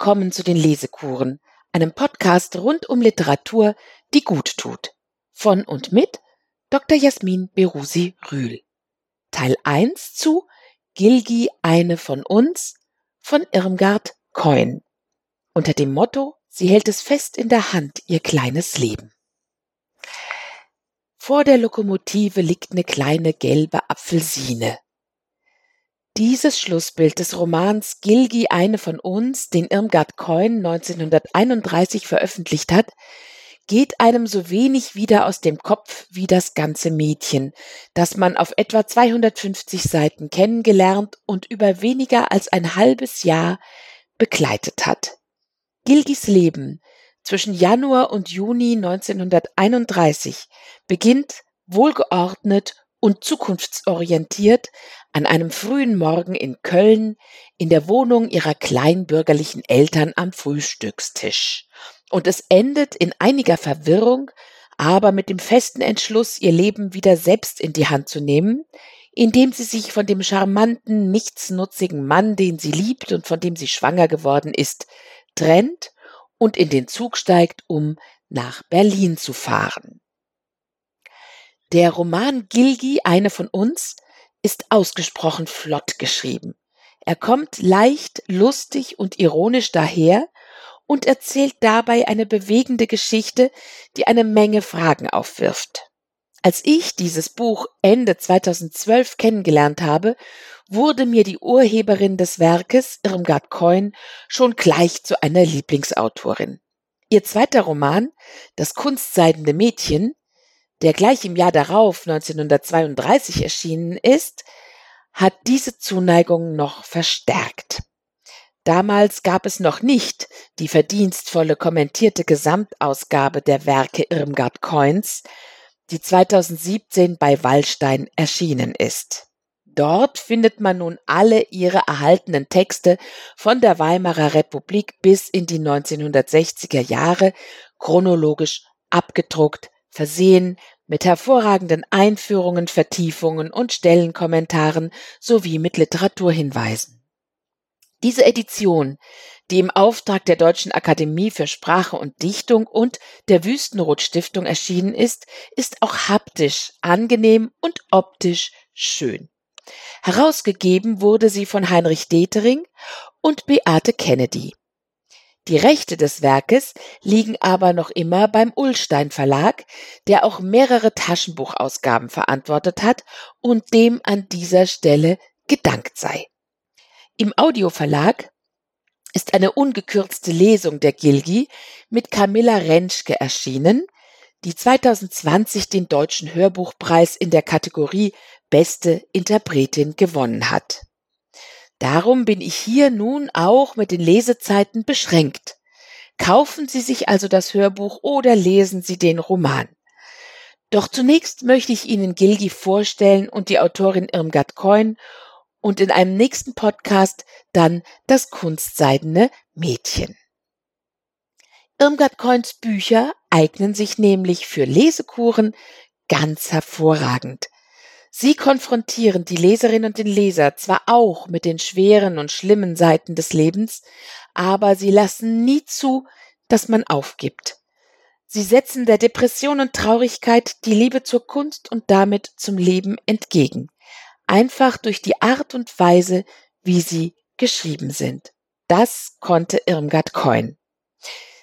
Willkommen zu den Lesekuren, einem Podcast rund um Literatur, die gut tut. Von und mit Dr. Jasmin Berusi Rühl. Teil 1 zu Gilgi eine von uns von Irmgard Coin. Unter dem Motto Sie hält es fest in der Hand, ihr kleines Leben. Vor der Lokomotive liegt eine kleine gelbe Apfelsine. Dieses Schlussbild des Romans Gilgi eine von uns, den Irmgard Coin 1931 veröffentlicht hat, geht einem so wenig wieder aus dem Kopf wie das ganze Mädchen, das man auf etwa 250 Seiten kennengelernt und über weniger als ein halbes Jahr begleitet hat. Gilgis Leben zwischen Januar und Juni 1931 beginnt wohlgeordnet und zukunftsorientiert an einem frühen Morgen in Köln in der Wohnung ihrer kleinbürgerlichen Eltern am Frühstückstisch. Und es endet in einiger Verwirrung, aber mit dem festen Entschluss, ihr Leben wieder selbst in die Hand zu nehmen, indem sie sich von dem charmanten, nichtsnutzigen Mann, den sie liebt und von dem sie schwanger geworden ist, trennt und in den Zug steigt, um nach Berlin zu fahren. Der Roman Gilgi, eine von uns, ist ausgesprochen flott geschrieben. Er kommt leicht, lustig und ironisch daher und erzählt dabei eine bewegende Geschichte, die eine Menge Fragen aufwirft. Als ich dieses Buch Ende 2012 kennengelernt habe, wurde mir die Urheberin des Werkes, Irmgard Coin, schon gleich zu einer Lieblingsautorin. Ihr zweiter Roman, Das kunstseidende Mädchen, der gleich im Jahr darauf 1932 erschienen ist, hat diese Zuneigung noch verstärkt. Damals gab es noch nicht die verdienstvolle kommentierte Gesamtausgabe der Werke Irmgard Coins, die 2017 bei Wallstein erschienen ist. Dort findet man nun alle ihre erhaltenen Texte von der Weimarer Republik bis in die 1960er Jahre chronologisch abgedruckt, versehen mit hervorragenden Einführungen, Vertiefungen und Stellenkommentaren sowie mit Literaturhinweisen. Diese Edition, die im Auftrag der Deutschen Akademie für Sprache und Dichtung und der Wüstenrot Stiftung erschienen ist, ist auch haptisch angenehm und optisch schön. Herausgegeben wurde sie von Heinrich Detering und Beate Kennedy. Die Rechte des Werkes liegen aber noch immer beim Ullstein Verlag, der auch mehrere Taschenbuchausgaben verantwortet hat und dem an dieser Stelle gedankt sei. Im Audioverlag ist eine ungekürzte Lesung der Gilgi mit Camilla Rentschke erschienen, die 2020 den Deutschen Hörbuchpreis in der Kategorie Beste Interpretin gewonnen hat. Darum bin ich hier nun auch mit den Lesezeiten beschränkt. Kaufen Sie sich also das Hörbuch oder lesen Sie den Roman. Doch zunächst möchte ich Ihnen Gilgi vorstellen und die Autorin Irmgard Coin und in einem nächsten Podcast dann das kunstseidene Mädchen. Irmgard Coins Bücher eignen sich nämlich für Lesekuren ganz hervorragend. Sie konfrontieren die Leserinnen und den Leser zwar auch mit den schweren und schlimmen Seiten des Lebens, aber sie lassen nie zu, dass man aufgibt. Sie setzen der Depression und Traurigkeit die Liebe zur Kunst und damit zum Leben entgegen, einfach durch die Art und Weise, wie sie geschrieben sind. Das konnte Irmgard Coin.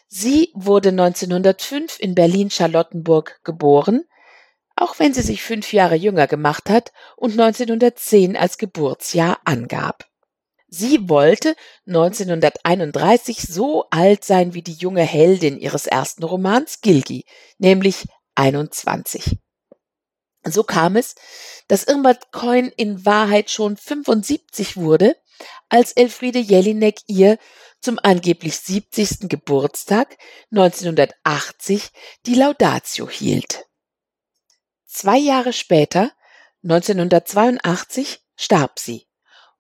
Sie wurde 1905 in Berlin-Charlottenburg geboren, auch wenn sie sich fünf Jahre jünger gemacht hat und 1910 als Geburtsjahr angab. Sie wollte 1931 so alt sein wie die junge Heldin ihres ersten Romans Gilgi, nämlich 21. So kam es, dass Irmgard Coin in Wahrheit schon 75 wurde, als Elfriede Jelinek ihr zum angeblich 70. Geburtstag 1980 die Laudatio hielt. Zwei Jahre später, 1982, starb sie.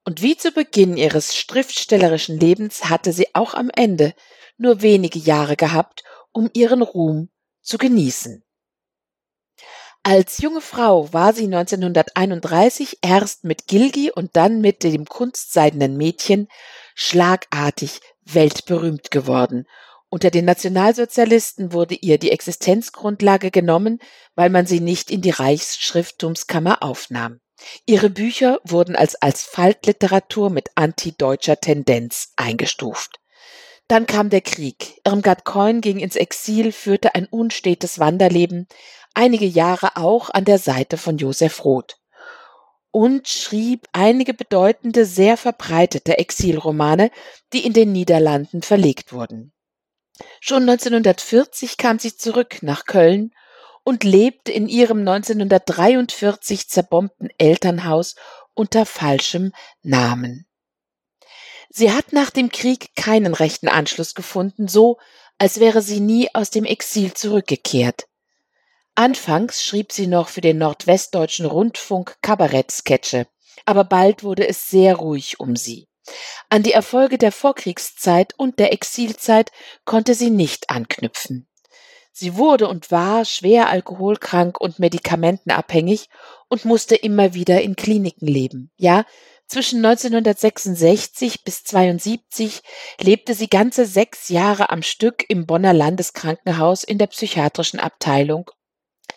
Und wie zu Beginn ihres schriftstellerischen Lebens hatte sie auch am Ende nur wenige Jahre gehabt, um ihren Ruhm zu genießen. Als junge Frau war sie 1931 erst mit Gilgi und dann mit dem kunstseidenen Mädchen schlagartig weltberühmt geworden. Unter den Nationalsozialisten wurde ihr die Existenzgrundlage genommen, weil man sie nicht in die Reichsschrifttumskammer aufnahm. Ihre Bücher wurden als Faltliteratur mit antideutscher Tendenz eingestuft. Dann kam der Krieg. Irmgard Keun ging ins Exil, führte ein unstetes Wanderleben, einige Jahre auch an der Seite von Josef Roth und schrieb einige bedeutende, sehr verbreitete Exilromane, die in den Niederlanden verlegt wurden. Schon 1940 kam sie zurück nach Köln und lebte in ihrem 1943 zerbombten Elternhaus unter falschem Namen. Sie hat nach dem Krieg keinen rechten Anschluss gefunden, so als wäre sie nie aus dem Exil zurückgekehrt. Anfangs schrieb sie noch für den Nordwestdeutschen Rundfunk Kabarettsketche, aber bald wurde es sehr ruhig um sie. An die Erfolge der Vorkriegszeit und der Exilzeit konnte sie nicht anknüpfen. Sie wurde und war schwer alkoholkrank und medikamentenabhängig und musste immer wieder in Kliniken leben. Ja, zwischen 1966 bis 72 lebte sie ganze sechs Jahre am Stück im Bonner Landeskrankenhaus in der psychiatrischen Abteilung.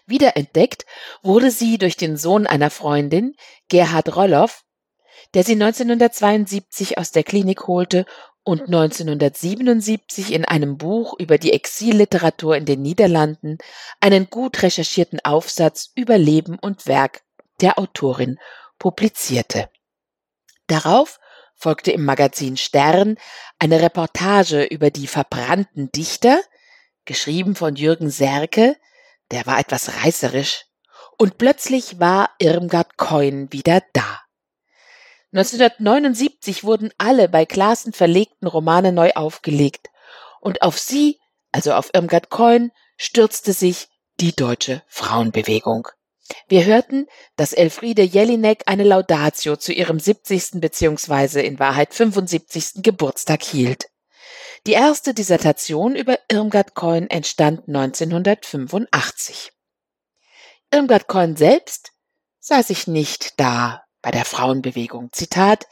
Wiederentdeckt wurde sie durch den Sohn einer Freundin, Gerhard Rolloff, der sie 1972 aus der Klinik holte und 1977 in einem Buch über die Exilliteratur in den Niederlanden einen gut recherchierten Aufsatz über Leben und Werk der Autorin publizierte. Darauf folgte im Magazin Stern eine Reportage über die verbrannten Dichter, geschrieben von Jürgen Serke, der war etwas reißerisch, und plötzlich war Irmgard Keun wieder da. 1979 wurden alle bei Klassen verlegten Romane neu aufgelegt, und auf sie, also auf Irmgard Keun, stürzte sich die deutsche Frauenbewegung. Wir hörten, dass Elfriede Jelinek eine Laudatio zu ihrem 70. bzw. in Wahrheit 75. Geburtstag hielt. Die erste Dissertation über Irmgard Keun entstand 1985. Irmgard Keun selbst sah sich nicht da bei der Frauenbewegung. Zitat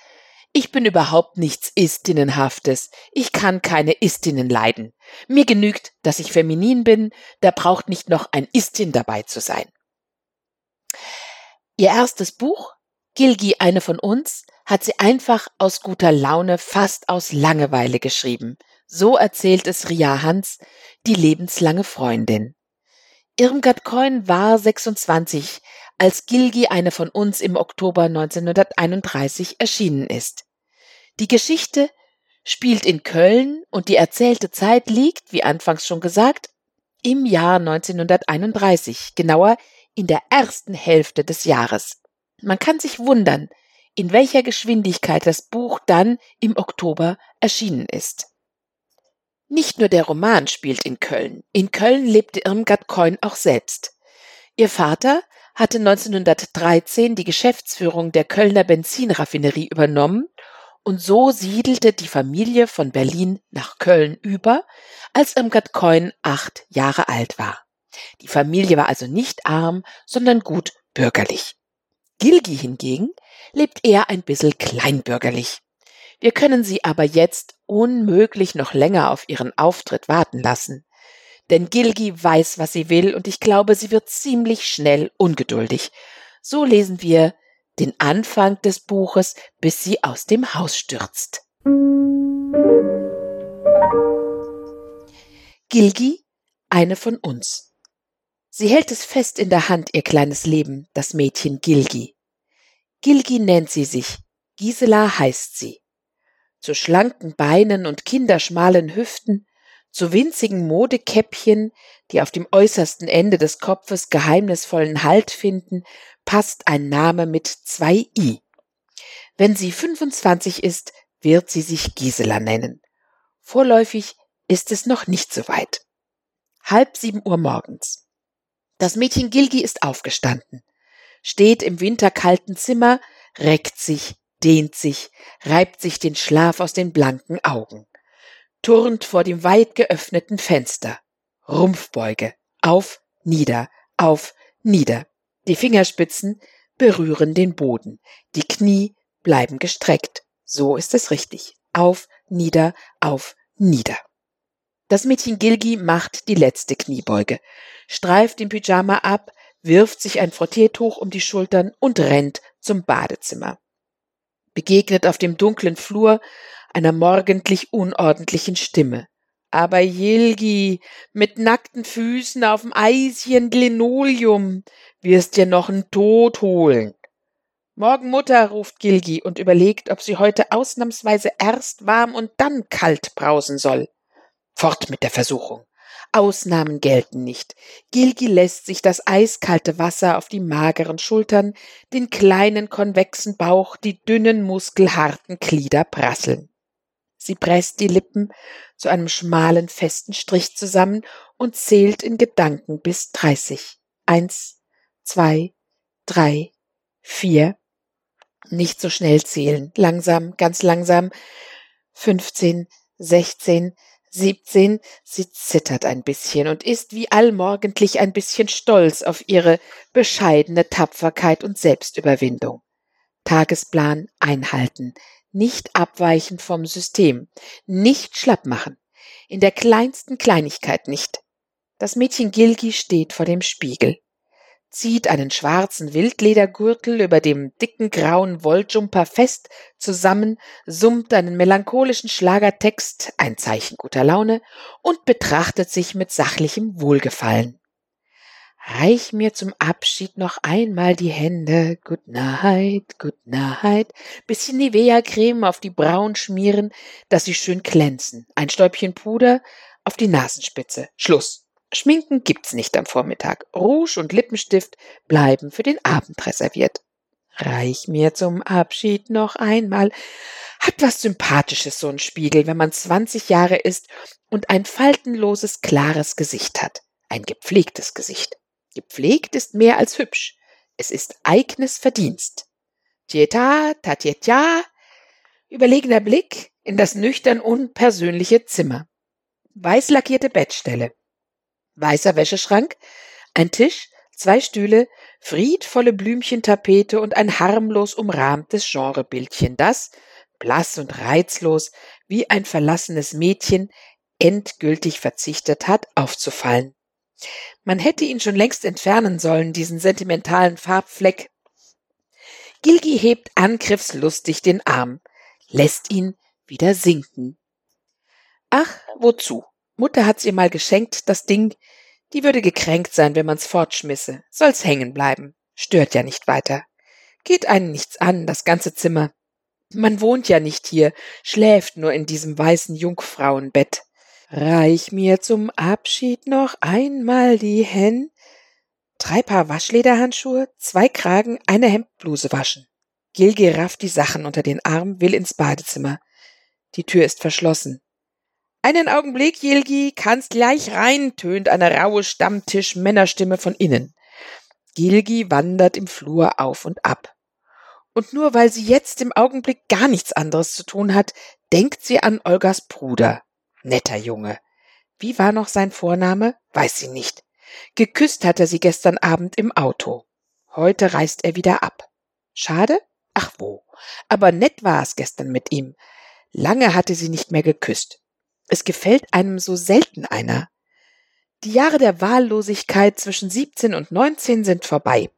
ich bin überhaupt nichts Istinnenhaftes. Ich kann keine Istinnen leiden. Mir genügt, dass ich feminin bin, da braucht nicht noch ein Istin dabei zu sein. Ihr erstes Buch, Gilgi, eine von uns, hat sie einfach aus guter Laune, fast aus Langeweile geschrieben. So erzählt es Ria Hans, die lebenslange Freundin. Irmgard Keun war 26, als Gilgi eine von uns im Oktober 1931 erschienen ist. Die Geschichte spielt in Köln und die erzählte Zeit liegt, wie anfangs schon gesagt, im Jahr 1931, genauer in der ersten Hälfte des Jahres. Man kann sich wundern, in welcher Geschwindigkeit das Buch dann im Oktober erschienen ist. Nicht nur der Roman spielt in Köln. In Köln lebte Irmgard Keun auch selbst. Ihr Vater hatte 1913 die Geschäftsführung der Kölner Benzinraffinerie übernommen und so siedelte die Familie von Berlin nach Köln über, als Irmgard Keun acht Jahre alt war. Die Familie war also nicht arm, sondern gut bürgerlich. Gilgi hingegen lebt eher ein bisschen kleinbürgerlich. Wir können sie aber jetzt unmöglich noch länger auf ihren Auftritt warten lassen. Denn Gilgi weiß, was sie will, und ich glaube, sie wird ziemlich schnell ungeduldig. So lesen wir den Anfang des Buches, bis sie aus dem Haus stürzt. Gilgi, eine von uns. Sie hält es fest in der Hand, ihr kleines Leben, das Mädchen Gilgi. Gilgi nennt sie sich, Gisela heißt sie. Zu schlanken Beinen und kinderschmalen Hüften, zu winzigen Modekäppchen, die auf dem äußersten Ende des Kopfes geheimnisvollen Halt finden, passt ein Name mit zwei I. Wenn sie 25 ist, wird sie sich Gisela nennen. Vorläufig ist es noch nicht so weit. Halb sieben Uhr morgens. Das Mädchen Gilgi ist aufgestanden, steht im winterkalten Zimmer, reckt sich, dehnt sich, reibt sich den Schlaf aus den blanken Augen, turnt vor dem weit geöffneten Fenster, Rumpfbeuge, auf, nieder, auf, nieder. Die Fingerspitzen berühren den Boden, die Knie bleiben gestreckt. So ist es richtig. Auf, nieder, auf, nieder. Das Mädchen Gilgi macht die letzte Kniebeuge, streift den Pyjama ab, wirft sich ein Frottiertuch um die Schultern und rennt zum Badezimmer. Begegnet auf dem dunklen Flur einer morgendlich unordentlichen Stimme. Aber Jilgi, mit nackten Füßen auf dem eisigen Linoleum, wirst dir noch n Tod holen. Morgen Mutter, ruft Gilgi und überlegt, ob sie heute ausnahmsweise erst warm und dann kalt brausen soll. Fort mit der Versuchung. Ausnahmen gelten nicht. Gilgi lässt sich das eiskalte Wasser auf die mageren Schultern, den kleinen konvexen Bauch, die dünnen muskelharten Glieder prasseln. Sie presst die Lippen zu einem schmalen, festen Strich zusammen und zählt in Gedanken bis dreißig. Eins, zwei, drei, vier. Nicht so schnell zählen. Langsam, ganz langsam. Fünfzehn, sechzehn, siebzehn. Sie zittert ein bisschen und ist wie allmorgendlich ein bisschen stolz auf ihre bescheidene Tapferkeit und Selbstüberwindung. Tagesplan einhalten nicht abweichen vom System, nicht schlapp machen, in der kleinsten Kleinigkeit nicht. Das Mädchen Gilgi steht vor dem Spiegel, zieht einen schwarzen Wildledergürtel über dem dicken grauen Wolljumper fest zusammen, summt einen melancholischen Schlagertext, ein Zeichen guter Laune, und betrachtet sich mit sachlichem Wohlgefallen. Reich mir zum Abschied noch einmal die Hände. Good night, good night. Bisschen Nivea-Creme auf die Brauen schmieren, dass sie schön glänzen. Ein Stäubchen Puder auf die Nasenspitze. Schluss. Schminken gibt's nicht am Vormittag. Rouge und Lippenstift bleiben für den Abend reserviert. Reich mir zum Abschied noch einmal. Hat was Sympathisches, so ein Spiegel, wenn man 20 Jahre ist und ein faltenloses, klares Gesicht hat. Ein gepflegtes Gesicht. Gepflegt ist mehr als hübsch. Es ist eigenes Verdienst. Tieta, tatjetja, überlegener Blick in das nüchtern unpersönliche Zimmer. Weiß lackierte Bettstelle. Weißer Wäscheschrank, ein Tisch, zwei Stühle, friedvolle Blümchentapete und ein harmlos umrahmtes Genrebildchen, das, blass und reizlos, wie ein verlassenes Mädchen, endgültig verzichtet hat, aufzufallen. Man hätte ihn schon längst entfernen sollen, diesen sentimentalen Farbfleck. Gilgi hebt angriffslustig den Arm, lässt ihn wieder sinken. Ach, wozu? Mutter hat's ihr mal geschenkt, das Ding. Die würde gekränkt sein, wenn man's fortschmisse. Soll's hängen bleiben. Stört ja nicht weiter. Geht einen nichts an, das ganze Zimmer. Man wohnt ja nicht hier, schläft nur in diesem weißen Jungfrauenbett. Reich mir zum Abschied noch einmal die Hen. Drei Paar Waschlederhandschuhe, zwei Kragen, eine Hemdbluse waschen. Gilgi rafft die Sachen unter den Arm, will ins Badezimmer. Die Tür ist verschlossen. Einen Augenblick, Gilgi, kannst gleich rein, tönt eine raue Stammtisch-Männerstimme von innen. Gilgi wandert im Flur auf und ab. Und nur weil sie jetzt im Augenblick gar nichts anderes zu tun hat, denkt sie an Olgas Bruder. Netter Junge. Wie war noch sein Vorname? Weiß sie nicht. Geküsst hat er sie gestern Abend im Auto. Heute reist er wieder ab. Schade? Ach wo. Aber nett war es gestern mit ihm. Lange hatte sie nicht mehr geküsst. Es gefällt einem so selten einer. Die Jahre der Wahllosigkeit zwischen 17 und 19 sind vorbei.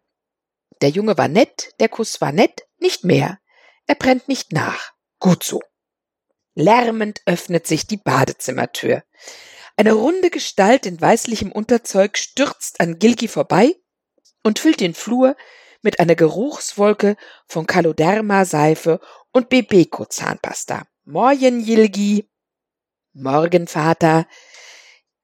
Der Junge war nett, der Kuss war nett, nicht mehr. Er brennt nicht nach. Gut so. Lärmend öffnet sich die Badezimmertür. Eine runde Gestalt in weißlichem Unterzeug stürzt an Gilgi vorbei und füllt den Flur mit einer Geruchswolke von Kaloderma-Seife und Bebeko-Zahnpasta. Morgen, Gilgi. Morgen, Vater.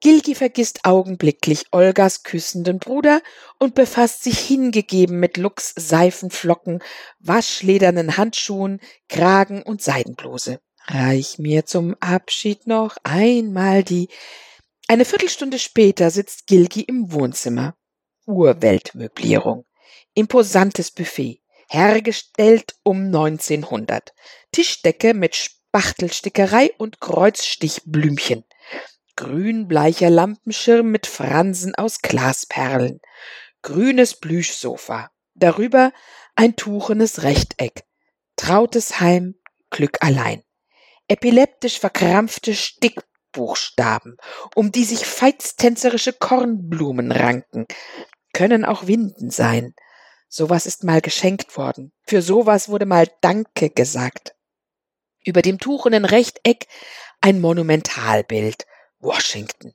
Gilgi vergisst augenblicklich Olgas küssenden Bruder und befasst sich hingegeben mit Lux Seifenflocken, waschledernen Handschuhen, Kragen und Seidenbluse. Reich mir zum Abschied noch einmal die. Eine Viertelstunde später sitzt Gilgi im Wohnzimmer. Urweltmöblierung. Imposantes Buffet. Hergestellt um 1900. Tischdecke mit Spachtelstickerei und Kreuzstichblümchen. Grünbleicher Lampenschirm mit Fransen aus Glasperlen. Grünes Plüschsofa. Darüber ein tuchenes Rechteck. Trautes Heim, Glück allein. Epileptisch verkrampfte Stickbuchstaben, um die sich feiztänzerische Kornblumen ranken, können auch Winden sein. Sowas ist mal geschenkt worden. Für sowas wurde mal Danke gesagt. Über dem tuchenden Rechteck ein Monumentalbild. Washington.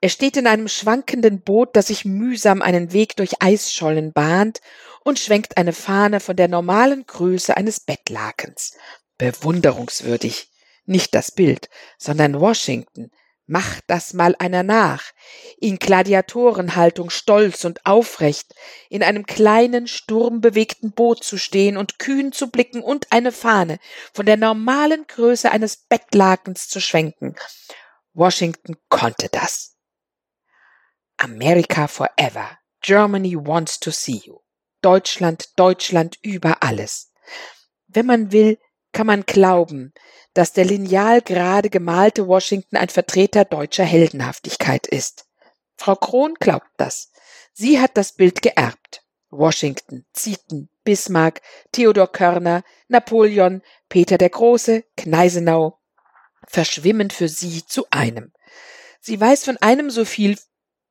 Er steht in einem schwankenden Boot, das sich mühsam einen Weg durch Eisschollen bahnt und schwenkt eine Fahne von der normalen Größe eines Bettlakens. Bewunderungswürdig. Nicht das Bild, sondern Washington. Macht das mal einer nach. In Gladiatorenhaltung stolz und aufrecht, in einem kleinen, sturmbewegten Boot zu stehen und kühn zu blicken und eine Fahne von der normalen Größe eines Bettlakens zu schwenken. Washington konnte das. America forever. Germany wants to see you. Deutschland, Deutschland über alles. Wenn man will, kann man glauben, dass der lineal gerade gemalte Washington ein Vertreter deutscher Heldenhaftigkeit ist. Frau Krohn glaubt das. Sie hat das Bild geerbt. Washington, Zieten, Bismarck, Theodor Körner, Napoleon, Peter der Große, Gneisenau verschwimmen für sie zu einem. Sie weiß von einem so viel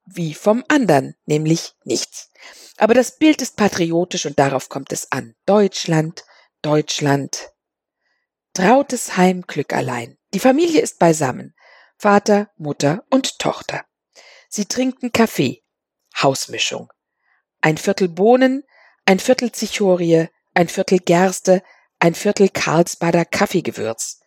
wie vom anderen, nämlich nichts. Aber das Bild ist patriotisch und darauf kommt es an. Deutschland, Deutschland, Trautes Heim Glück allein. Die Familie ist beisammen. Vater, Mutter und Tochter. Sie trinken Kaffee. Hausmischung. Ein Viertel Bohnen, ein Viertel Zichorie, ein Viertel Gerste, ein Viertel Karlsbader Kaffeegewürz.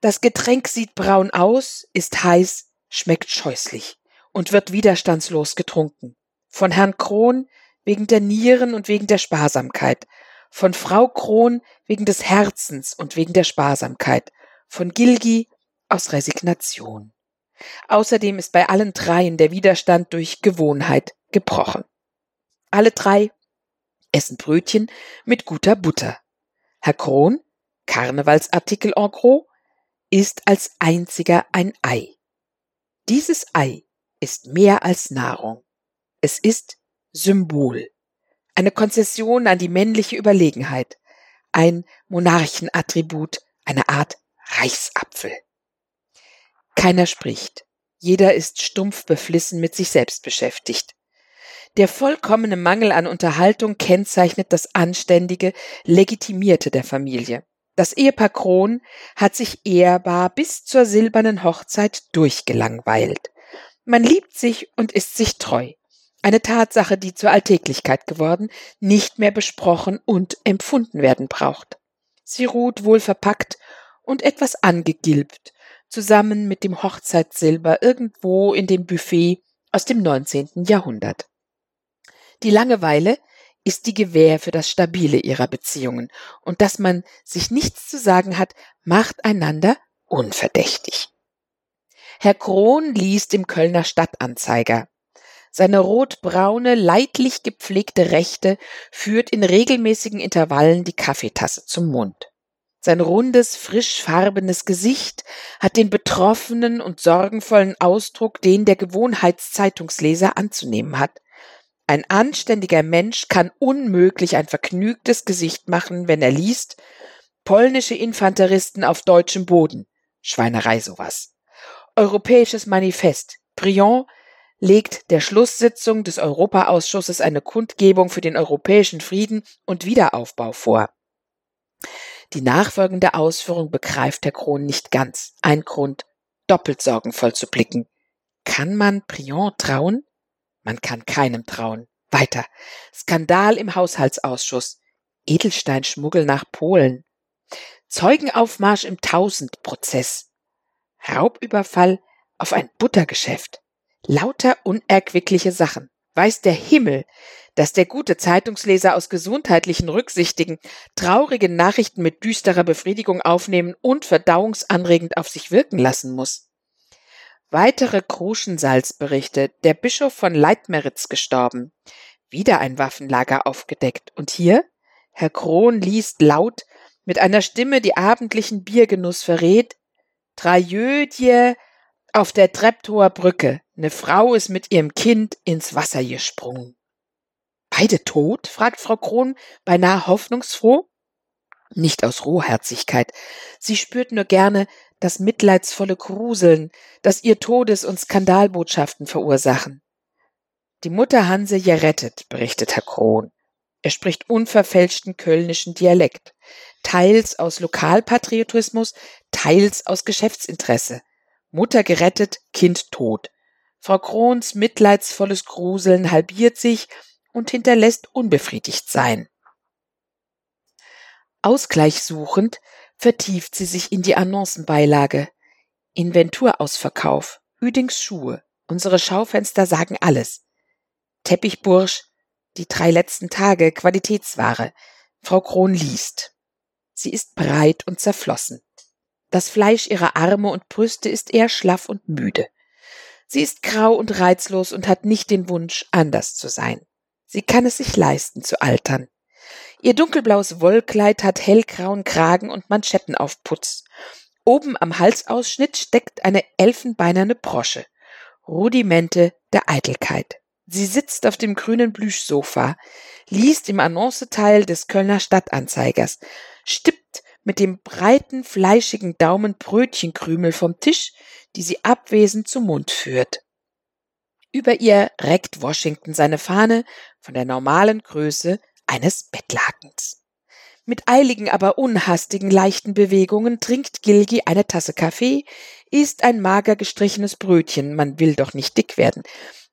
Das Getränk sieht braun aus, ist heiß, schmeckt scheußlich und wird widerstandslos getrunken. Von Herrn Kron wegen der Nieren und wegen der Sparsamkeit, von Frau Kron wegen des Herzens und wegen der Sparsamkeit, von Gilgi aus Resignation. Außerdem ist bei allen dreien der Widerstand durch Gewohnheit gebrochen. Alle drei essen Brötchen mit guter Butter. Herr Kron, Karnevalsartikel en gros, isst als einziger ein Ei. Dieses Ei ist mehr als Nahrung. Es ist Symbol eine Konzession an die männliche Überlegenheit, ein Monarchenattribut, eine Art Reichsapfel. Keiner spricht, jeder ist stumpf beflissen mit sich selbst beschäftigt. Der vollkommene Mangel an Unterhaltung kennzeichnet das anständige, legitimierte der Familie. Das Ehepaar Kron hat sich ehrbar bis zur silbernen Hochzeit durchgelangweilt. Man liebt sich und ist sich treu. Eine Tatsache, die zur Alltäglichkeit geworden, nicht mehr besprochen und empfunden werden braucht. Sie ruht wohl verpackt und etwas angegilbt, zusammen mit dem Hochzeitssilber irgendwo in dem Buffet aus dem 19. Jahrhundert. Die Langeweile ist die Gewähr für das Stabile ihrer Beziehungen, und dass man sich nichts zu sagen hat, macht einander unverdächtig. Herr Krohn liest im Kölner Stadtanzeiger. Seine rotbraune, leidlich gepflegte Rechte führt in regelmäßigen Intervallen die Kaffeetasse zum Mund. Sein rundes, frischfarbenes Gesicht hat den betroffenen und sorgenvollen Ausdruck, den der Gewohnheitszeitungsleser anzunehmen hat. Ein anständiger Mensch kann unmöglich ein vergnügtes Gesicht machen, wenn er liest polnische Infanteristen auf deutschem Boden. Schweinerei sowas. Europäisches Manifest. Briand legt der Schlusssitzung des Europaausschusses eine Kundgebung für den europäischen Frieden und Wiederaufbau vor. Die nachfolgende Ausführung begreift der Kron nicht ganz. Ein Grund, doppelt sorgenvoll zu blicken. Kann man Prion trauen? Man kann keinem trauen. Weiter. Skandal im Haushaltsausschuss. Edelsteinschmuggel nach Polen. Zeugenaufmarsch im Tausendprozess. Raubüberfall auf ein Buttergeschäft. Lauter unerquickliche Sachen. Weiß der Himmel, dass der gute Zeitungsleser aus gesundheitlichen Rücksichtigen traurige Nachrichten mit düsterer Befriedigung aufnehmen und verdauungsanregend auf sich wirken lassen muss. Weitere Kruschensalzberichte. Der Bischof von Leitmeritz gestorben. Wieder ein Waffenlager aufgedeckt. Und hier? Herr Kron liest laut, mit einer Stimme, die abendlichen Biergenuss verrät. Tragödie auf der Treptower Brücke. Eine Frau ist mit ihrem Kind ins Wasser gesprungen. Beide tot? fragt Frau Kron, beinahe hoffnungsfroh. Nicht aus Rohherzigkeit. Sie spürt nur gerne das mitleidsvolle Gruseln, das ihr Todes- und Skandalbotschaften verursachen. Die Mutter Hanse gerettet, berichtet Herr Krohn. Er spricht unverfälschten kölnischen Dialekt, teils aus Lokalpatriotismus, teils aus Geschäftsinteresse. Mutter gerettet, Kind tot. Frau Krohns mitleidsvolles Gruseln halbiert sich und hinterlässt unbefriedigt sein. Ausgleich suchend vertieft sie sich in die Annoncenbeilage. Inventurausverkauf, Üdings Schuhe, unsere Schaufenster sagen alles. Teppichbursch, die drei letzten Tage Qualitätsware. Frau Krohn liest. Sie ist breit und zerflossen. Das Fleisch ihrer Arme und Brüste ist eher schlaff und müde. Sie ist grau und reizlos und hat nicht den Wunsch, anders zu sein. Sie kann es sich leisten zu altern. Ihr dunkelblaues Wollkleid hat hellgrauen Kragen und Manschettenaufputz. Oben am Halsausschnitt steckt eine elfenbeinerne Brosche. Rudimente der Eitelkeit. Sie sitzt auf dem grünen Plüschsofa, liest im Annonceteil des Kölner Stadtanzeigers, stippt mit dem breiten, fleischigen Daumen Brötchenkrümel vom Tisch, die sie abwesend zum Mund führt. Über ihr reckt Washington seine Fahne von der normalen Größe eines Bettlakens. Mit eiligen, aber unhastigen, leichten Bewegungen trinkt Gilgi eine Tasse Kaffee, isst ein mager gestrichenes Brötchen, man will doch nicht dick werden,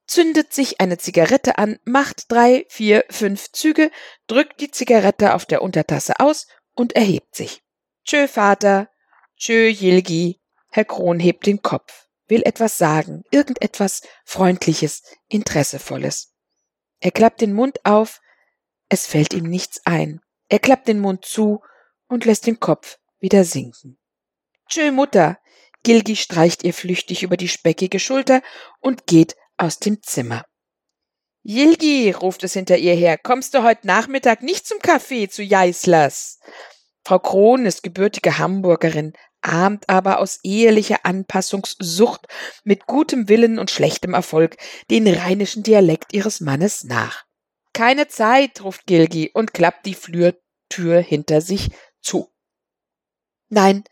zündet sich eine Zigarette an, macht drei, vier, fünf Züge, drückt die Zigarette auf der Untertasse aus und erhebt sich. Tschö, Vater. Tschö, Jilgi. Herr Kron hebt den Kopf, will etwas sagen, irgendetwas Freundliches, Interessevolles. Er klappt den Mund auf, es fällt ihm nichts ein. Er klappt den Mund zu und lässt den Kopf wieder sinken. Tschö, Mutter. Gilgi streicht ihr flüchtig über die speckige Schulter und geht aus dem Zimmer. Jilgi, ruft es hinter ihr her, kommst du heute Nachmittag nicht zum Kaffee zu Jeislers? Frau Krohn ist gebürtige Hamburgerin, ahmt aber aus ehelicher Anpassungssucht mit gutem Willen und schlechtem Erfolg den rheinischen Dialekt ihres Mannes nach. Keine Zeit, ruft Gilgi und klappt die Flürtür hinter sich zu. Nein,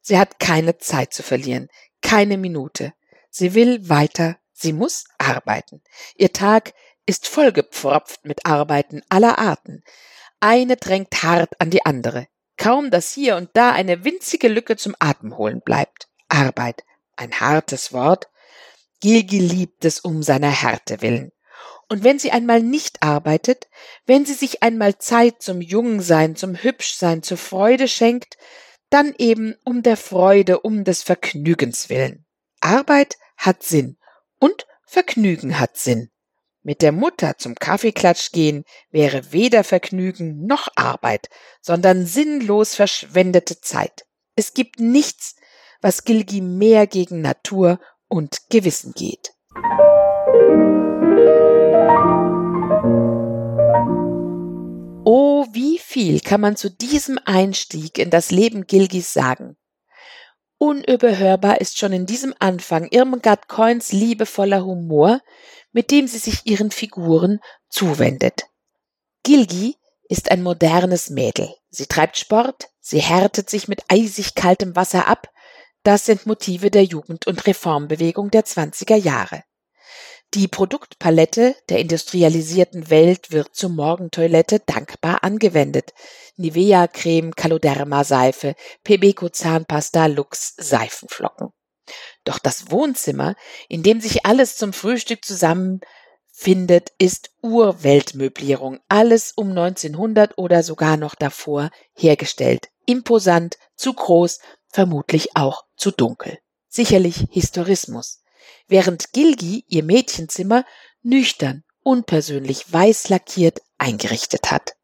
sie hat keine Zeit zu verlieren, keine Minute. Sie will weiter Sie muss arbeiten. Ihr Tag ist vollgepfropft mit Arbeiten aller Arten. Eine drängt hart an die andere. Kaum, dass hier und da eine winzige Lücke zum Atemholen bleibt. Arbeit. Ein hartes Wort. Gilgi liebt es um seiner Härte willen. Und wenn sie einmal nicht arbeitet, wenn sie sich einmal Zeit zum Jungsein, zum Hübschsein, zur Freude schenkt, dann eben um der Freude, um des Vergnügens willen. Arbeit hat Sinn und Vergnügen hat Sinn. Mit der Mutter zum Kaffeeklatsch gehen wäre weder Vergnügen noch Arbeit, sondern sinnlos verschwendete Zeit. Es gibt nichts, was Gilgi mehr gegen Natur und Gewissen geht. Oh, wie viel kann man zu diesem Einstieg in das Leben Gilgis sagen? Unüberhörbar ist schon in diesem Anfang Irmgard Coins liebevoller Humor, mit dem sie sich ihren Figuren zuwendet. Gilgi ist ein modernes Mädel. Sie treibt Sport, sie härtet sich mit eisig kaltem Wasser ab. Das sind Motive der Jugend- und Reformbewegung der 20er Jahre. Die Produktpalette der industrialisierten Welt wird zur Morgentoilette dankbar angewendet. Nivea Creme, Caloderma Seife, Pebeco Zahnpasta, Lux Seifenflocken. Doch das Wohnzimmer, in dem sich alles zum Frühstück zusammenfindet, ist Urweltmöblierung, alles um 1900 oder sogar noch davor hergestellt. Imposant, zu groß, vermutlich auch zu dunkel. Sicherlich Historismus während Gilgi ihr Mädchenzimmer nüchtern, unpersönlich weiß lackiert eingerichtet hat.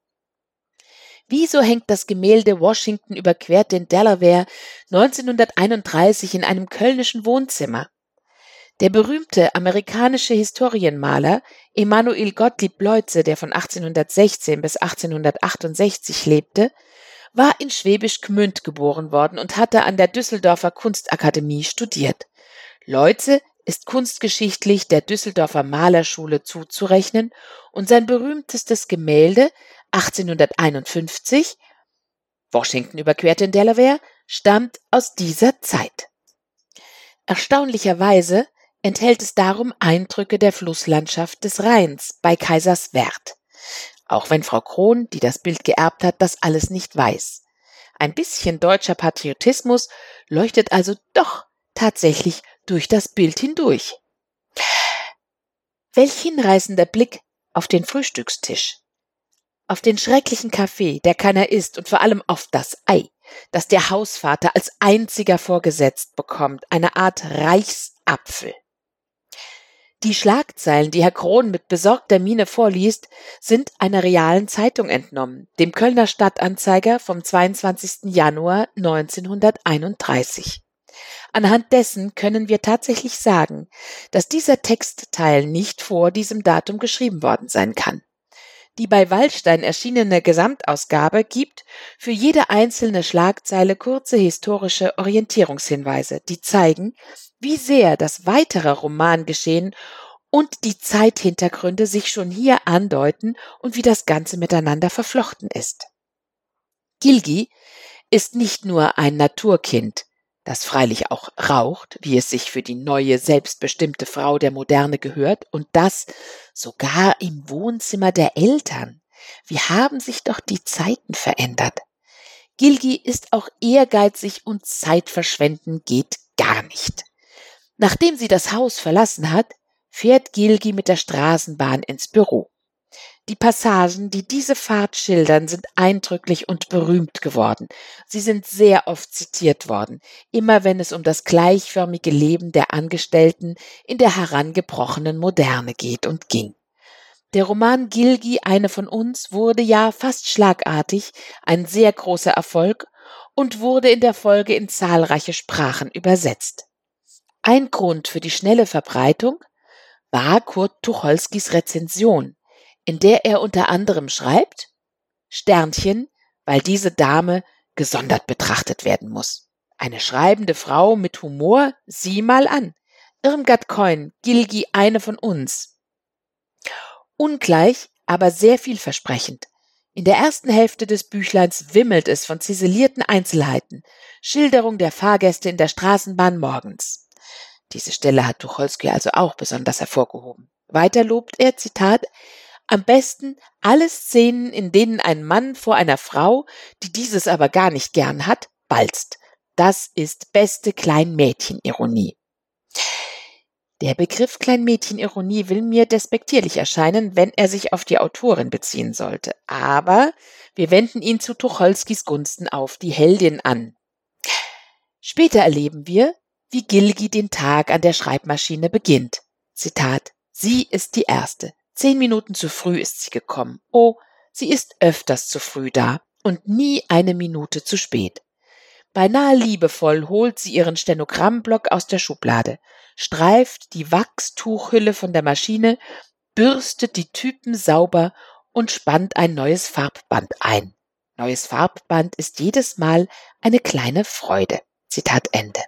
Wieso hängt das Gemälde Washington überquert den Delaware 1931 in einem kölnischen Wohnzimmer? Der berühmte amerikanische Historienmaler Emanuel Gottlieb Leutze, der von 1816 bis 1868 lebte, war in Schwäbisch Gmünd geboren worden und hatte an der Düsseldorfer Kunstakademie studiert. Leutze ist kunstgeschichtlich der Düsseldorfer Malerschule zuzurechnen und sein berühmtestes Gemälde 1851 Washington überquert in Delaware stammt aus dieser Zeit. Erstaunlicherweise enthält es darum Eindrücke der Flusslandschaft des Rheins bei Kaiserswerth. Auch wenn Frau Krohn, die das Bild geerbt hat, das alles nicht weiß. Ein bisschen deutscher Patriotismus leuchtet also doch tatsächlich durch das Bild hindurch. Welch hinreißender Blick auf den Frühstückstisch. Auf den schrecklichen Kaffee, der keiner isst, und vor allem auf das Ei, das der Hausvater als einziger vorgesetzt bekommt, eine Art Reichsapfel. Die Schlagzeilen, die Herr Krohn mit besorgter Miene vorliest, sind einer realen Zeitung entnommen, dem Kölner Stadtanzeiger vom 22. Januar 1931. Anhand dessen können wir tatsächlich sagen, dass dieser Textteil nicht vor diesem Datum geschrieben worden sein kann. Die bei Wallstein erschienene Gesamtausgabe gibt für jede einzelne Schlagzeile kurze historische Orientierungshinweise, die zeigen, wie sehr das weitere Romangeschehen und die Zeithintergründe sich schon hier andeuten und wie das Ganze miteinander verflochten ist. Gilgi ist nicht nur ein Naturkind, das freilich auch raucht, wie es sich für die neue, selbstbestimmte Frau der Moderne gehört, und das sogar im Wohnzimmer der Eltern. Wie haben sich doch die Zeiten verändert. Gilgi ist auch ehrgeizig und Zeitverschwenden geht gar nicht. Nachdem sie das Haus verlassen hat, fährt Gilgi mit der Straßenbahn ins Büro. Die Passagen, die diese Fahrt schildern, sind eindrücklich und berühmt geworden. Sie sind sehr oft zitiert worden, immer wenn es um das gleichförmige Leben der Angestellten in der herangebrochenen Moderne geht und ging. Der Roman Gilgi, eine von uns, wurde ja fast schlagartig ein sehr großer Erfolg und wurde in der Folge in zahlreiche Sprachen übersetzt. Ein Grund für die schnelle Verbreitung war Kurt Tucholskys Rezension, in der er unter anderem schreibt Sternchen, weil diese Dame gesondert betrachtet werden muss. Eine schreibende Frau mit Humor, sieh mal an. Irmgard Coin, Gilgi, eine von uns. Ungleich, aber sehr vielversprechend. In der ersten Hälfte des Büchleins wimmelt es von ziselierten Einzelheiten, Schilderung der Fahrgäste in der Straßenbahn morgens. Diese Stelle hat Tucholsky also auch besonders hervorgehoben. Weiter lobt er, Zitat, am besten alle Szenen, in denen ein Mann vor einer Frau, die dieses aber gar nicht gern hat, balzt. Das ist beste Kleinmädchenironie. Der Begriff Kleinmädchenironie will mir despektierlich erscheinen, wenn er sich auf die Autorin beziehen sollte. Aber wir wenden ihn zu Tucholskys Gunsten auf die Heldin an. Später erleben wir, wie Gilgi den Tag an der Schreibmaschine beginnt. Zitat. Sie ist die Erste. Zehn Minuten zu früh ist sie gekommen. Oh, sie ist öfters zu früh da und nie eine Minute zu spät. Beinahe liebevoll holt sie ihren Stenogrammblock aus der Schublade, streift die Wachstuchhülle von der Maschine, bürstet die Typen sauber und spannt ein neues Farbband ein. Neues Farbband ist jedes Mal eine kleine Freude. Zitat Ende.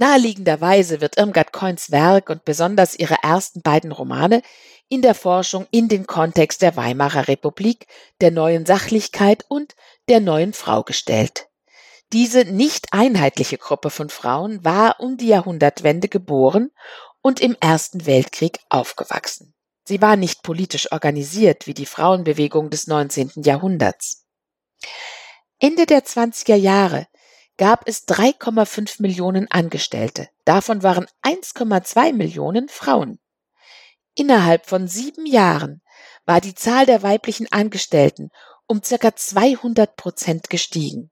Naheliegenderweise wird Irmgard Coins Werk und besonders ihre ersten beiden Romane in der Forschung in den Kontext der Weimarer Republik, der neuen Sachlichkeit und der neuen Frau gestellt. Diese nicht einheitliche Gruppe von Frauen war um die Jahrhundertwende geboren und im Ersten Weltkrieg aufgewachsen. Sie war nicht politisch organisiert wie die Frauenbewegung des 19. Jahrhunderts. Ende der 20er Jahre gab es 3,5 Millionen Angestellte. Davon waren 1,2 Millionen Frauen. Innerhalb von sieben Jahren war die Zahl der weiblichen Angestellten um circa 200 Prozent gestiegen.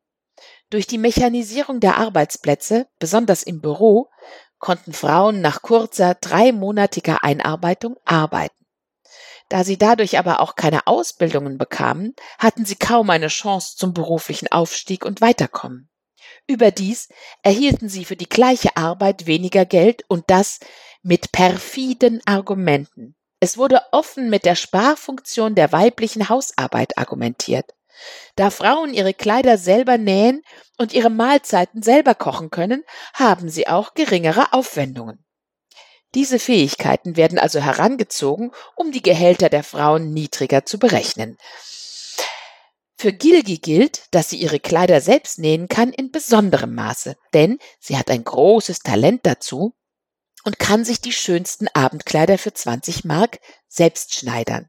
Durch die Mechanisierung der Arbeitsplätze, besonders im Büro, konnten Frauen nach kurzer dreimonatiger Einarbeitung arbeiten. Da sie dadurch aber auch keine Ausbildungen bekamen, hatten sie kaum eine Chance zum beruflichen Aufstieg und Weiterkommen. Überdies erhielten sie für die gleiche Arbeit weniger Geld und das mit perfiden Argumenten. Es wurde offen mit der Sparfunktion der weiblichen Hausarbeit argumentiert. Da Frauen ihre Kleider selber nähen und ihre Mahlzeiten selber kochen können, haben sie auch geringere Aufwendungen. Diese Fähigkeiten werden also herangezogen, um die Gehälter der Frauen niedriger zu berechnen. Für Gilgi gilt, dass sie ihre Kleider selbst nähen kann in besonderem Maße, denn sie hat ein großes Talent dazu und kann sich die schönsten Abendkleider für 20 Mark selbst schneidern.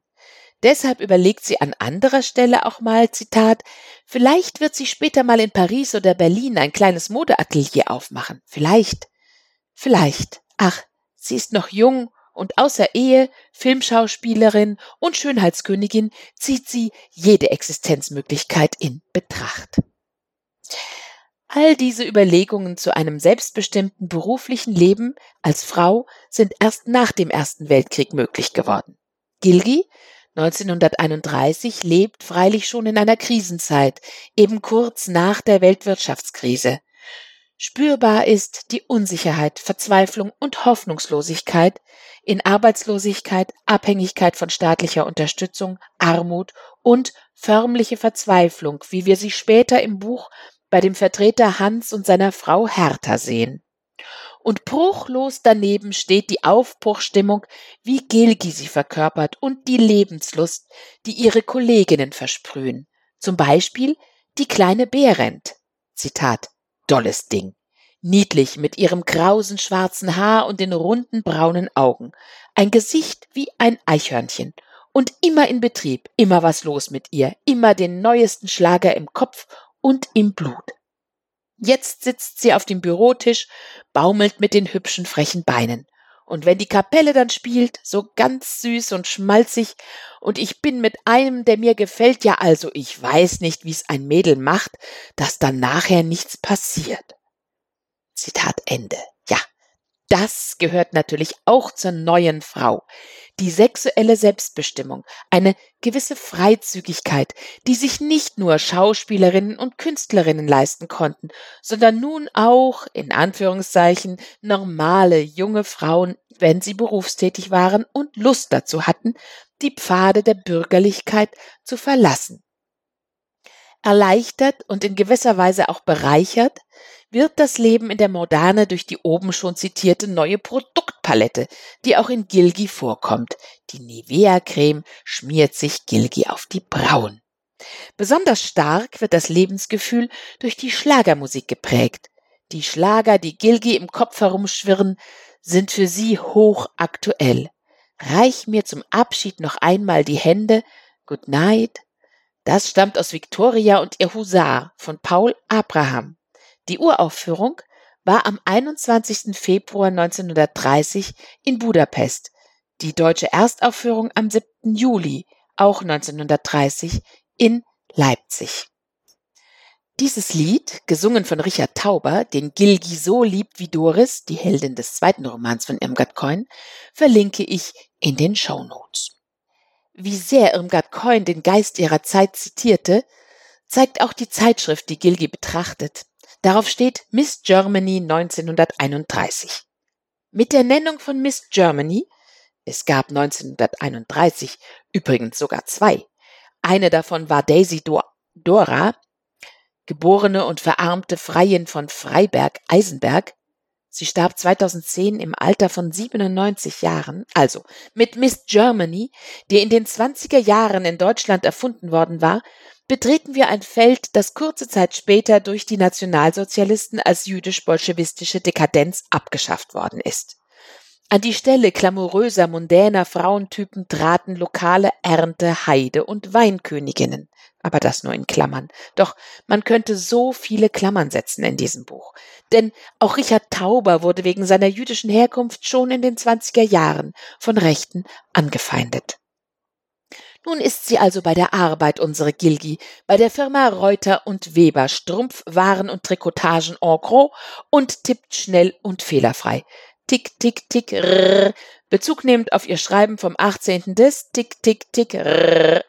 Deshalb überlegt sie an anderer Stelle auch mal, Zitat, vielleicht wird sie später mal in Paris oder Berlin ein kleines Modeatelier aufmachen. Vielleicht. Vielleicht. Ach, sie ist noch jung und außer Ehe, Filmschauspielerin und Schönheitskönigin zieht sie jede Existenzmöglichkeit in Betracht. All diese Überlegungen zu einem selbstbestimmten beruflichen Leben als Frau sind erst nach dem Ersten Weltkrieg möglich geworden. Gilgi 1931 lebt freilich schon in einer Krisenzeit, eben kurz nach der Weltwirtschaftskrise. Spürbar ist die Unsicherheit, Verzweiflung und Hoffnungslosigkeit in Arbeitslosigkeit, Abhängigkeit von staatlicher Unterstützung, Armut und förmliche Verzweiflung, wie wir sie später im Buch bei dem Vertreter Hans und seiner Frau Hertha sehen. Und bruchlos daneben steht die Aufbruchstimmung, wie Gilgi sie verkörpert und die Lebenslust, die ihre Kolleginnen versprühen. Zum Beispiel die kleine Behrend. Zitat dolles Ding. Niedlich mit ihrem krausen schwarzen Haar und den runden braunen Augen. Ein Gesicht wie ein Eichhörnchen. Und immer in Betrieb, immer was los mit ihr, immer den neuesten Schlager im Kopf und im Blut. Jetzt sitzt sie auf dem Bürotisch, baumelt mit den hübschen frechen Beinen. Und wenn die Kapelle dann spielt, so ganz süß und schmalzig, und ich bin mit einem, der mir gefällt, ja also ich weiß nicht, wie's ein Mädel macht, dass dann nachher nichts passiert. Zitat Ende. Ja, das gehört natürlich auch zur neuen Frau. Die sexuelle Selbstbestimmung, eine gewisse Freizügigkeit, die sich nicht nur Schauspielerinnen und Künstlerinnen leisten konnten, sondern nun auch, in Anführungszeichen, normale junge Frauen, wenn sie berufstätig waren und Lust dazu hatten, die Pfade der Bürgerlichkeit zu verlassen. Erleichtert und in gewisser Weise auch bereichert wird das Leben in der Moderne durch die oben schon zitierte neue Produktpalette, die auch in Gilgi vorkommt. Die Nivea-Creme schmiert sich Gilgi auf die Brauen. Besonders stark wird das Lebensgefühl durch die Schlagermusik geprägt. Die Schlager, die Gilgi im Kopf herumschwirren, sind für sie hochaktuell. Reich mir zum Abschied noch einmal die Hände. Good night. Das stammt aus Victoria und ihr Husar von Paul Abraham. Die Uraufführung war am 21. Februar 1930 in Budapest, die deutsche Erstaufführung am 7. Juli, auch 1930, in Leipzig. Dieses Lied, gesungen von Richard Tauber, den Gilgi so liebt wie Doris, die Heldin des zweiten Romans von Irmgard Coin, verlinke ich in den Show Notes. Wie sehr Irmgard Coin den Geist ihrer Zeit zitierte, zeigt auch die Zeitschrift, die Gilgi betrachtet. Darauf steht Miss Germany 1931. Mit der Nennung von Miss Germany, es gab 1931 übrigens sogar zwei, eine davon war Daisy Dora, geborene und verarmte Freiin von Freiberg-Eisenberg, Sie starb 2010 im Alter von 97 Jahren, also mit Miss Germany, die in den 20er Jahren in Deutschland erfunden worden war, betreten wir ein Feld, das kurze Zeit später durch die Nationalsozialisten als jüdisch-bolschewistische Dekadenz abgeschafft worden ist. An die Stelle glamouröser, mundäner Frauentypen traten lokale Ernte, Heide und Weinköniginnen. Aber das nur in Klammern. Doch man könnte so viele Klammern setzen in diesem Buch. Denn auch Richard Tauber wurde wegen seiner jüdischen Herkunft schon in den 20er Jahren von Rechten angefeindet. Nun ist sie also bei der Arbeit, unsere Gilgi, bei der Firma Reuter und Weber, Strumpfwaren und Trikotagen en gros und tippt schnell und fehlerfrei. Tick, tick, tick, rrr. Bezug nehmend auf ihr Schreiben vom 18. des Tick, tick, tick, rrr.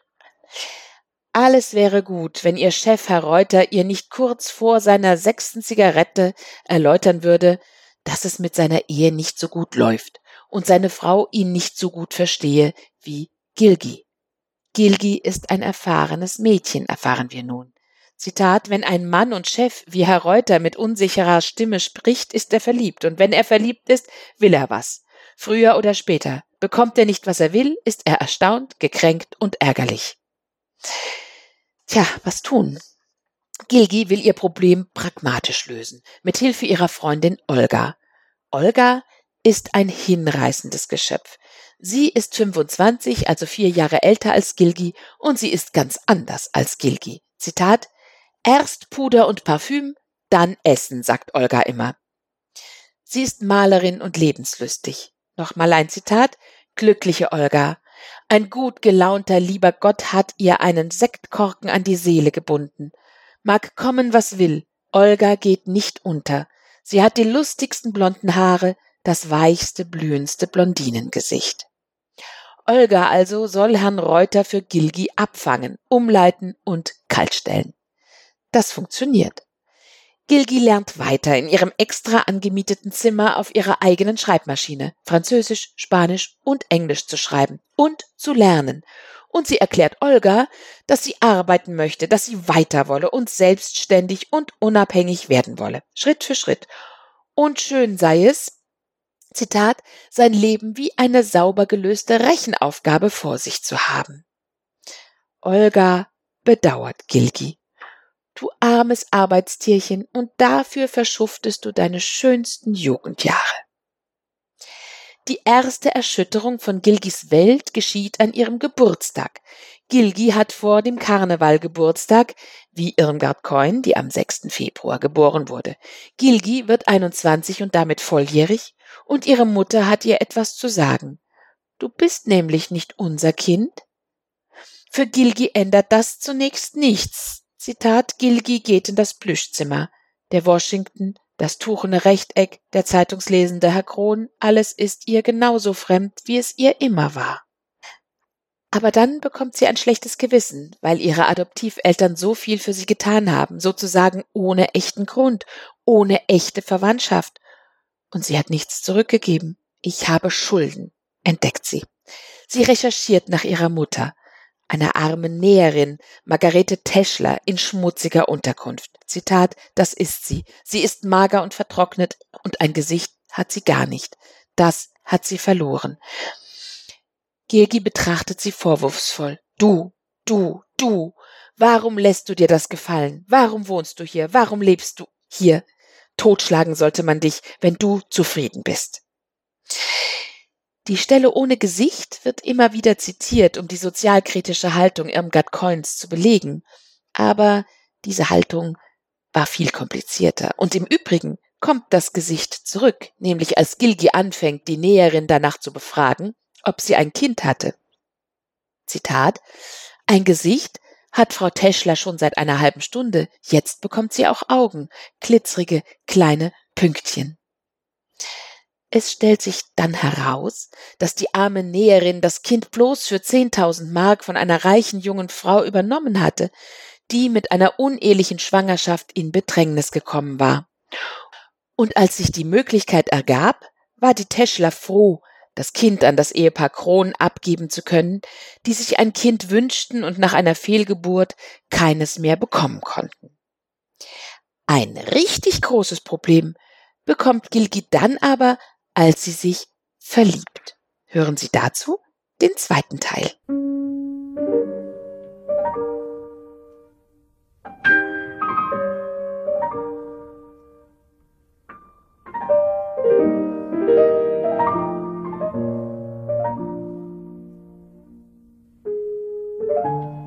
Alles wäre gut, wenn ihr Chef Herr Reuter ihr nicht kurz vor seiner sechsten Zigarette erläutern würde, dass es mit seiner Ehe nicht so gut läuft und seine Frau ihn nicht so gut verstehe wie Gilgi. Gilgi ist ein erfahrenes Mädchen, erfahren wir nun. Zitat, wenn ein Mann und Chef wie Herr Reuter mit unsicherer Stimme spricht, ist er verliebt, und wenn er verliebt ist, will er was. Früher oder später. Bekommt er nicht, was er will, ist er erstaunt, gekränkt und ärgerlich. Tja, was tun? Gilgi will ihr Problem pragmatisch lösen, mit Hilfe ihrer Freundin Olga. Olga ist ein hinreißendes Geschöpf. Sie ist 25, also vier Jahre älter als Gilgi, und sie ist ganz anders als Gilgi. Zitat Erst Puder und Parfüm, dann Essen, sagt Olga immer. Sie ist Malerin und lebenslüstig. Nochmal ein Zitat. Glückliche Olga. Ein gut gelaunter lieber Gott hat ihr einen Sektkorken an die Seele gebunden. Mag kommen, was will, Olga geht nicht unter. Sie hat die lustigsten blonden Haare, das weichste, blühendste Blondinengesicht. Olga also soll Herrn Reuter für Gilgi abfangen, umleiten und kaltstellen. Das funktioniert. Gilgi lernt weiter in ihrem extra angemieteten Zimmer auf ihrer eigenen Schreibmaschine Französisch, Spanisch und Englisch zu schreiben und zu lernen. Und sie erklärt Olga, dass sie arbeiten möchte, dass sie weiter wolle und selbstständig und unabhängig werden wolle, Schritt für Schritt. Und schön sei es, Zitat, sein Leben wie eine sauber gelöste Rechenaufgabe vor sich zu haben. Olga bedauert Gilgi du armes Arbeitstierchen, und dafür verschuftest du deine schönsten Jugendjahre. Die erste Erschütterung von Gilgis Welt geschieht an ihrem Geburtstag. Gilgi hat vor dem Karneval Geburtstag, wie Irmgard Coin, die am 6. Februar geboren wurde. Gilgi wird 21 und damit volljährig, und ihre Mutter hat ihr etwas zu sagen. Du bist nämlich nicht unser Kind. Für Gilgi ändert das zunächst nichts. Zitat Gilgi geht in das Plüschzimmer. Der Washington, das tuchene Rechteck, der zeitungslesende Herr Kron, alles ist ihr genauso fremd, wie es ihr immer war. Aber dann bekommt sie ein schlechtes Gewissen, weil ihre Adoptiveltern so viel für sie getan haben, sozusagen ohne echten Grund, ohne echte Verwandtschaft. Und sie hat nichts zurückgegeben. Ich habe Schulden, entdeckt sie. Sie recherchiert nach ihrer Mutter einer armen Näherin, Margarete Teschler, in schmutziger Unterkunft. Zitat, das ist sie. Sie ist mager und vertrocknet und ein Gesicht hat sie gar nicht. Das hat sie verloren. Gilgi betrachtet sie vorwurfsvoll. Du, du, du, warum lässt du dir das gefallen? Warum wohnst du hier? Warum lebst du hier? Totschlagen sollte man dich, wenn du zufrieden bist. Die Stelle ohne Gesicht wird immer wieder zitiert, um die sozialkritische Haltung Irmgard Coins zu belegen. Aber diese Haltung war viel komplizierter. Und im Übrigen kommt das Gesicht zurück, nämlich als Gilgi anfängt, die Näherin danach zu befragen, ob sie ein Kind hatte. Zitat Ein Gesicht hat Frau Teschler schon seit einer halben Stunde, jetzt bekommt sie auch Augen, glitzrige, kleine Pünktchen. Es stellt sich dann heraus, dass die arme Näherin das Kind bloß für zehntausend Mark von einer reichen jungen Frau übernommen hatte, die mit einer unehelichen Schwangerschaft in Bedrängnis gekommen war. Und als sich die Möglichkeit ergab, war die Teschler froh, das Kind an das Ehepaar Kron abgeben zu können, die sich ein Kind wünschten und nach einer Fehlgeburt keines mehr bekommen konnten. Ein richtig großes Problem bekommt Gilgi dann aber, als sie sich verliebt. Hören Sie dazu den zweiten Teil. thank